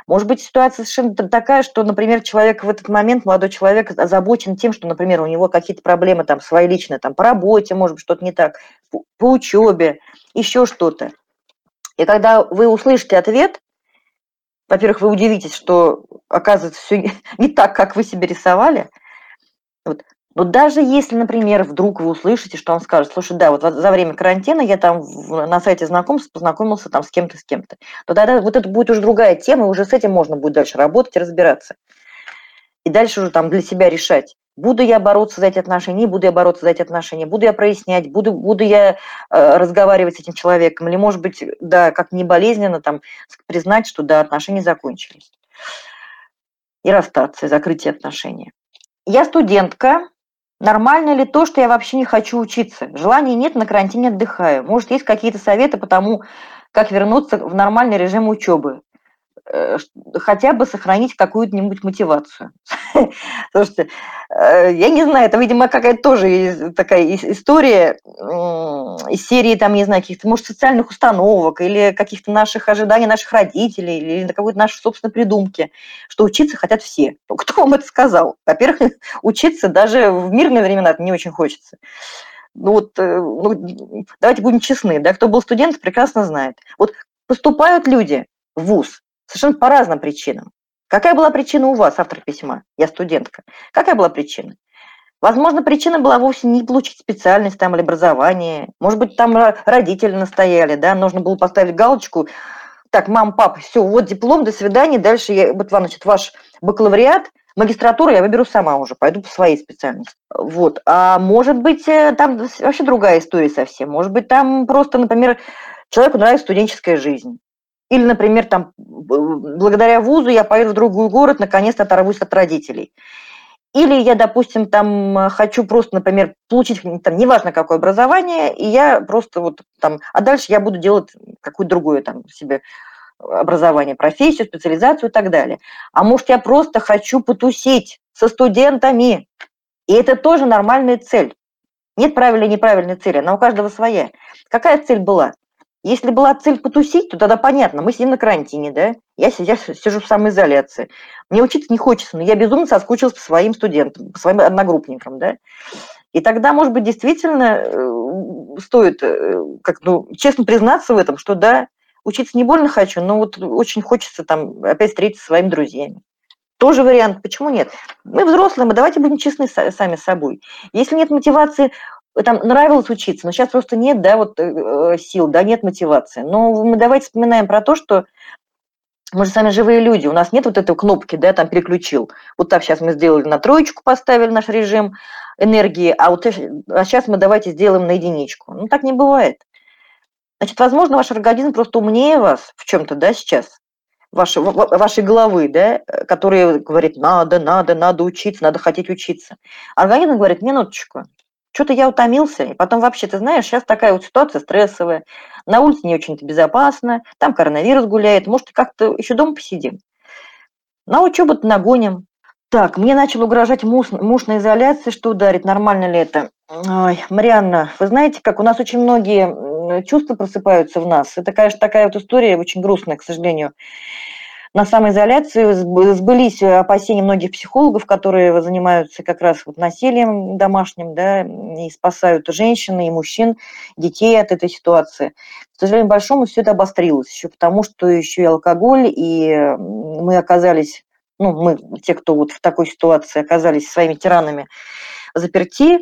Может быть, ситуация совершенно такая, что, например, человек в этот момент, молодой человек, озабочен тем, что, например, у него какие-то проблемы там свои личные, там по работе, может быть, что-то не так, по учебе, еще что-то. И когда вы услышите ответ, во-первых, вы удивитесь, что оказывается все не так, как вы себе рисовали. Вот. Но даже если, например, вдруг вы услышите, что он скажет, слушай, да, вот за время карантина я там на сайте знакомств познакомился там с кем-то, с кем-то, то тогда вот это будет уже другая тема, и уже с этим можно будет дальше работать разбираться. И дальше уже там для себя решать, буду я бороться за эти отношения, не буду я бороться за эти отношения, буду я прояснять, буду, буду я э, разговаривать с этим человеком, или, может быть, да, как не болезненно там признать, что да, отношения закончились. И расстаться, и закрытие отношений. Я студентка, Нормально ли то, что я вообще не хочу учиться? Желания нет, на карантине отдыхаю. Может, есть какие-то советы по тому, как вернуться в нормальный режим учебы? Э, хотя бы сохранить какую-нибудь мотивацию. Слушайте, э, я не знаю, это, видимо, какая-то тоже такая история из серии, там, не знаю, каких-то, может, социальных установок или каких-то наших ожиданий наших родителей или какой-то нашей собственной придумки, что учиться хотят все. Кто вам это сказал? Во-первых, учиться даже в мирные времена не очень хочется. Ну вот, э, ну, давайте будем честны, да, кто был студент, прекрасно знает. Вот поступают люди в ВУЗ, Совершенно по разным причинам. Какая была причина у вас, автор письма? Я студентка. Какая была причина? Возможно, причина была вовсе не получить специальность там или образование. Может быть, там родители настояли, да, нужно было поставить галочку. Так, мам, папа, все, вот диплом, до свидания. Дальше я, вот вам, значит, ваш бакалавриат, магистратуру я выберу сама уже, пойду по своей специальности. Вот. А может быть, э, там вообще другая история совсем. Может быть, там просто, например, человеку нравится студенческая жизнь. Или, например, там, благодаря вузу я поеду в другой город, наконец-то оторвусь от родителей. Или я, допустим, там хочу просто, например, получить, там, неважно какое образование, и я просто вот там, а дальше я буду делать какое-то другое там себе образование, профессию, специализацию и так далее. А может, я просто хочу потусить со студентами. И это тоже нормальная цель. Нет правильной и неправильной цели, она у каждого своя. Какая цель была? Если была цель потусить, то тогда понятно, мы сидим на карантине, да, я, я сижу в самоизоляции. Мне учиться не хочется, но я безумно соскучилась по своим студентам, по своим одногруппникам, да. И тогда, может быть, действительно э, стоит э, как, ну, честно признаться в этом, что да, учиться не больно хочу, но вот очень хочется там опять встретиться со своими друзьями. Тоже вариант, почему нет? Мы взрослые, мы давайте будем честны сами с собой. Если нет мотивации там нравилось учиться, но сейчас просто нет, да, вот э, сил, да, нет мотивации. Но мы давайте вспоминаем про то, что мы же сами живые люди, у нас нет вот этой кнопки, да, там переключил. Вот так сейчас мы сделали на троечку, поставили наш режим энергии, а вот а сейчас мы давайте сделаем на единичку. Ну, так не бывает. Значит, возможно, ваш организм просто умнее вас в чем-то, да, сейчас, вашей, вашей головы, да, которая говорит, надо, надо, надо учиться, надо хотеть учиться. Организм говорит, минуточку, что-то я утомился, и потом вообще, ты знаешь, сейчас такая вот ситуация стрессовая, на улице не очень-то безопасно, там коронавирус гуляет, может, как-то еще дома посидим. На учебу-то нагоним. Так, мне начал угрожать муж, муж на изоляции, что ударит, нормально ли это? Ой, Марианна, вы знаете, как у нас очень многие чувства просыпаются в нас. Это, конечно, такая вот история очень грустная, к сожалению на самоизоляции сбылись опасения многих психологов, которые занимаются как раз вот насилием домашним, да, и спасают женщин, и мужчин, детей от этой ситуации. К сожалению, большому все это обострилось еще потому, что еще и алкоголь, и мы оказались, ну, мы, те, кто вот в такой ситуации оказались своими тиранами заперти,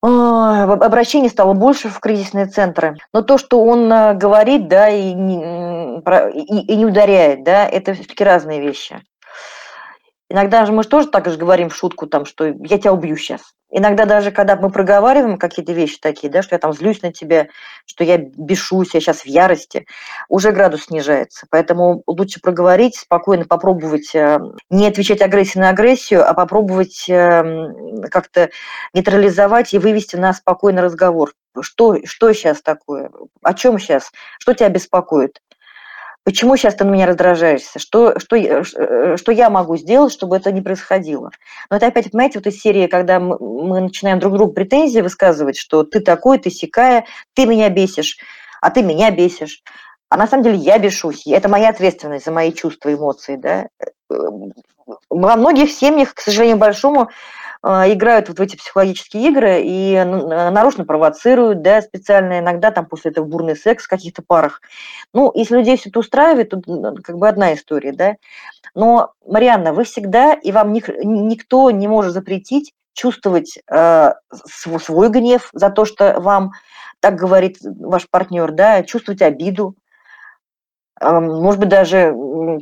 обращений стало больше в кризисные центры. Но то, что он э, говорит, да, и не, и, и не ударяет, да, это все-таки разные вещи. Иногда же мы же тоже так же говорим в шутку, там, что я тебя убью сейчас. Иногда даже, когда мы проговариваем какие-то вещи такие, да, что я там злюсь на тебя, что я бешусь, я сейчас в ярости, уже градус снижается. Поэтому лучше проговорить, спокойно попробовать э, не отвечать агрессией на агрессию, а попробовать эм, как-то нейтрализовать и вывести на спокойный разговор. Что, что сейчас такое? О чем сейчас? Что тебя беспокоит? Почему сейчас ты на меня раздражаешься? Что, что, э, что я могу сделать, чтобы это не происходило? Но это опять, понимаете, вот из серии, когда мы, начинаем друг другу претензии высказывать, что ты такой, ты сякая, ты меня бесишь, а ты меня бесишь. А на самом деле я бешусь. Это моя ответственность за мои чувства, эмоции, да. Во многих семьях, к сожалению, большому, играют вот в эти психологические игры и нарочно провоцируют, да, специально иногда там после этого бурный секс в каких-то парах. Ну, если людей все это устраивает, то как бы одна история, да. Но, Марианна, вы всегда, и вам никто не может запретить чувствовать э, свой гнев за то, что вам так говорит ваш партнер, да, чувствовать обиду, может быть, даже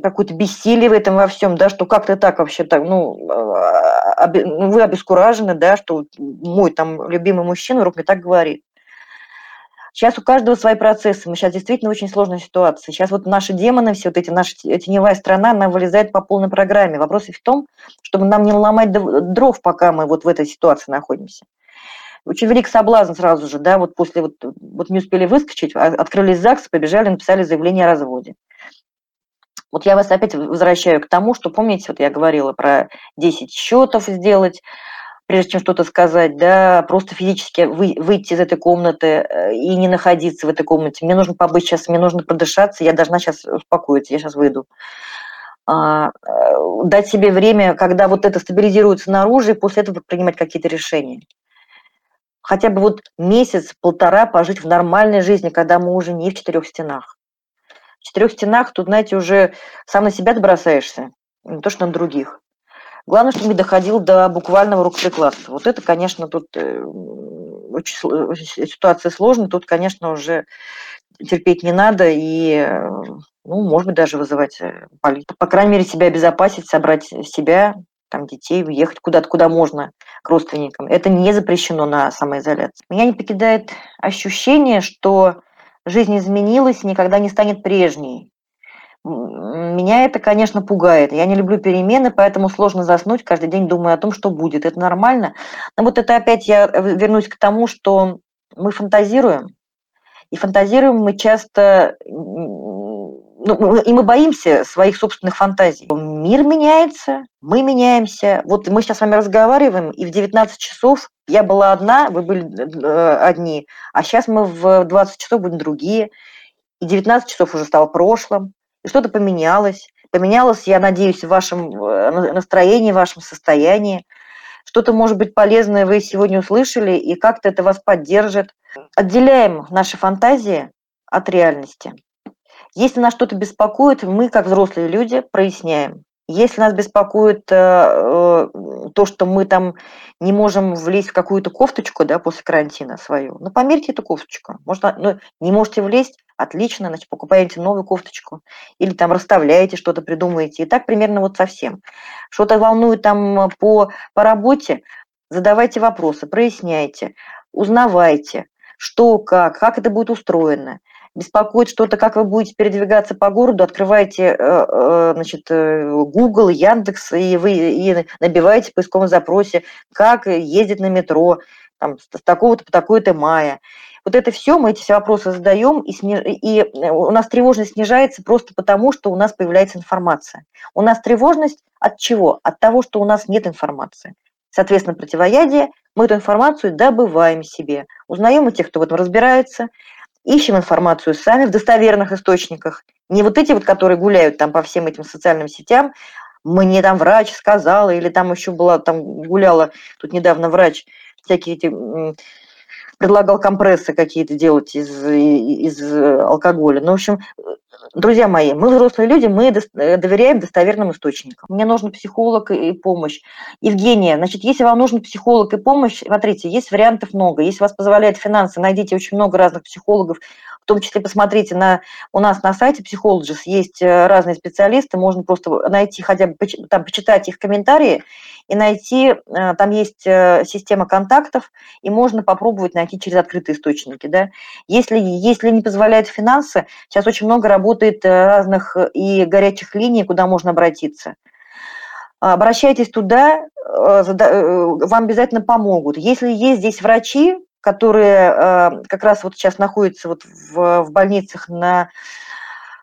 какое-то бессилие в этом во всем, да, что как-то так вообще так, ну, а, ну, вы обескуражены, да, что мой там любимый мужчина вдруг мне так говорит. Сейчас у каждого свои процессы. Мы сейчас действительно очень сложной ситуации. Сейчас вот наши демоны, все вот эти, наша теневая страна, она вылезает по полной программе. Вопрос в том, чтобы нам не ломать дров, пока мы вот в этой ситуации находимся очень велик соблазн сразу же, да, вот после, вот, вот не успели выскочить, а, открылись ЗАГС, побежали, написали заявление о разводе. Вот я вас опять возвращаю к тому, что, помните, вот я говорила про 10 счетов сделать, прежде чем что-то сказать, да, просто физически вы, выйти из этой комнаты э, и не находиться в этой комнате. Мне нужно побыть сейчас, мне нужно продышаться, я должна сейчас успокоиться, я сейчас выйду. А, э, дать себе время, когда вот это стабилизируется наружу, и после этого принимать какие-то решения хотя бы вот месяц-полтора пожить в нормальной жизни, когда мы уже не в четырех стенах. В четырех стенах тут, знаете, уже сам на себя бросаешься, не то что на других. Главное, чтобы не доходил до буквального рукоприкладства. Вот это, конечно, тут э, очень, ситуация сложная, тут, конечно, уже терпеть не надо и, ну, может быть, даже вызывать э, полицию. По крайней мере, себя обезопасить, собрать себя, там, детей, уехать куда-то, куда можно к родственникам. Это не запрещено на самоизоляции. Меня не покидает ощущение, что жизнь изменилась и никогда не станет прежней. Меня это, конечно, пугает. Я не люблю перемены, поэтому сложно заснуть, каждый день думая о том, что будет. Это нормально. Но вот это опять я вернусь к тому, что мы фантазируем. И фантазируем мы часто ну, и мы боимся своих собственных фантазий. Мир меняется, мы меняемся. Вот мы сейчас с вами разговариваем, и в 19 часов я была одна, вы были э, одни, а сейчас мы в 20 часов будем другие, и 19 часов уже стало прошлым, и что-то поменялось. Поменялось, я надеюсь, в вашем э, настроении, в вашем состоянии. Что-то, может быть, полезное вы сегодня услышали, и как-то это вас поддержит. Отделяем наши фантазии от реальности. Если нас что-то беспокоит, мы, как взрослые люди, проясняем. Если нас беспокоит э, э, то, что мы там не можем влезть в какую-то кофточку, да, после карантина свою, ну, померьте эту кофточку. Может, ну, не можете влезть, отлично, значит, покупаете новую кофточку. Или там расставляете что-то, придумаете. И так примерно вот совсем. Что-то волнует там по, по работе, задавайте вопросы, проясняйте, узнавайте, что, как, как это будет устроено беспокоит что-то, как вы будете передвигаться по городу, открываете э, э, значит, э, Google, Яндекс, и вы и набиваете в поисковом запросе, как ездить на метро там, с такого-то по такое-то мая. Вот это все, мы эти все вопросы задаем, и, сниж... и у нас тревожность снижается просто потому, что у нас появляется информация. У нас тревожность от чего? От того, что у нас нет информации. Соответственно, противоядие, мы эту информацию добываем себе. Узнаем у тех, кто в этом разбирается, ищем информацию сами в достоверных источниках. Не вот эти вот, которые гуляют там по всем этим социальным сетям, мне там врач сказала, или там еще была, там гуляла тут недавно врач, всякие эти предлагал компрессы какие-то делать из, из алкоголя. Ну, в общем, друзья мои, мы взрослые люди, мы э, доверяем достоверным источникам. Мне нужен психолог и помощь. Евгения, значит, если вам нужен психолог и помощь, смотрите, есть вариантов много. Если вас позволяет финансы, найдите очень много разных психологов, в том числе посмотрите на у нас на сайте Psychologist есть э, разные специалисты, можно просто найти хотя бы там почитать их комментарии и найти, э, там есть система контактов, и можно попробовать найти через открытые источники. Да? Если, если не позволяют финансы, сейчас очень много работает э, разных э, и горячих линий, куда можно обратиться. Обращайтесь туда, э, вам обязательно помогут. Если есть здесь врачи, которые как раз вот сейчас находятся вот в, в больницах на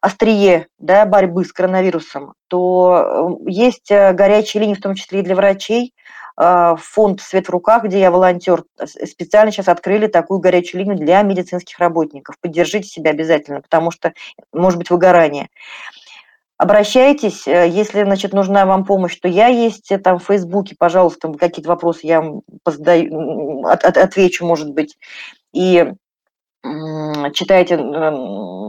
острие да, борьбы с коронавирусом, то есть горячие линии, в том числе и для врачей. фонд «Свет в руках», где я волонтер, специально сейчас открыли такую горячую линию для медицинских работников. Поддержите себя обязательно, потому что может быть выгорание. Обращайтесь, э, если, значит, нужна вам помощь, то я есть э, там в Фейсбуке, пожалуйста, какие-то вопросы я вам позадаю, от, от, отвечу, может быть. И читайте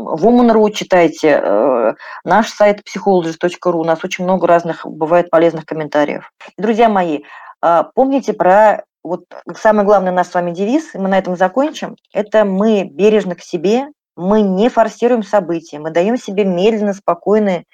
Woman.ru, читайте э, наш сайт psychologist.ru. У нас очень много разных бывает полезных комментариев. Друзья мои, э, помните про вот самый главный наш с вами девиз, и мы на этом закончим, это мы бережно к себе, мы не форсируем события, мы даем себе медленно, спокойный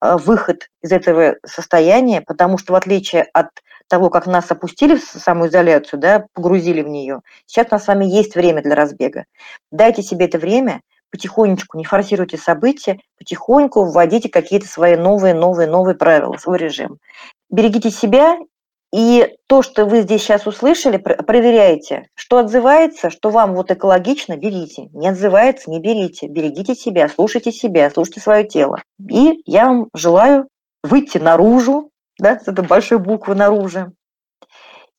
э, выход из этого состояния, потому что в отличие от того, как нас опустили в самоизоляцию, да, погрузили в нее, сейчас у нас с вами есть время для разбега. Дайте себе это время, потихонечку, не форсируйте события, потихоньку вводите какие-то свои новые, новые, новые правила, свой режим. Берегите себя и то, что вы здесь сейчас услышали, проверяйте. Что отзывается, что вам вот экологично, берите. Не отзывается, не берите. Берегите себя, слушайте себя, слушайте свое тело. И я вам желаю выйти наружу, да, с этой большой буквы наружу,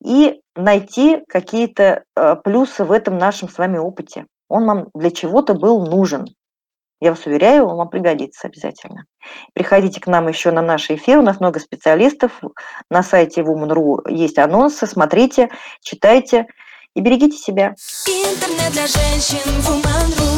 и найти какие-то э, плюсы в этом нашем с вами опыте. Он вам для чего-то был нужен. Я вас уверяю, он вам пригодится обязательно. Приходите к нам еще на наш эфир, у нас много специалистов. На сайте Woman.ru есть анонсы, смотрите, читайте и берегите себя. Интернет для женщин Woman.ru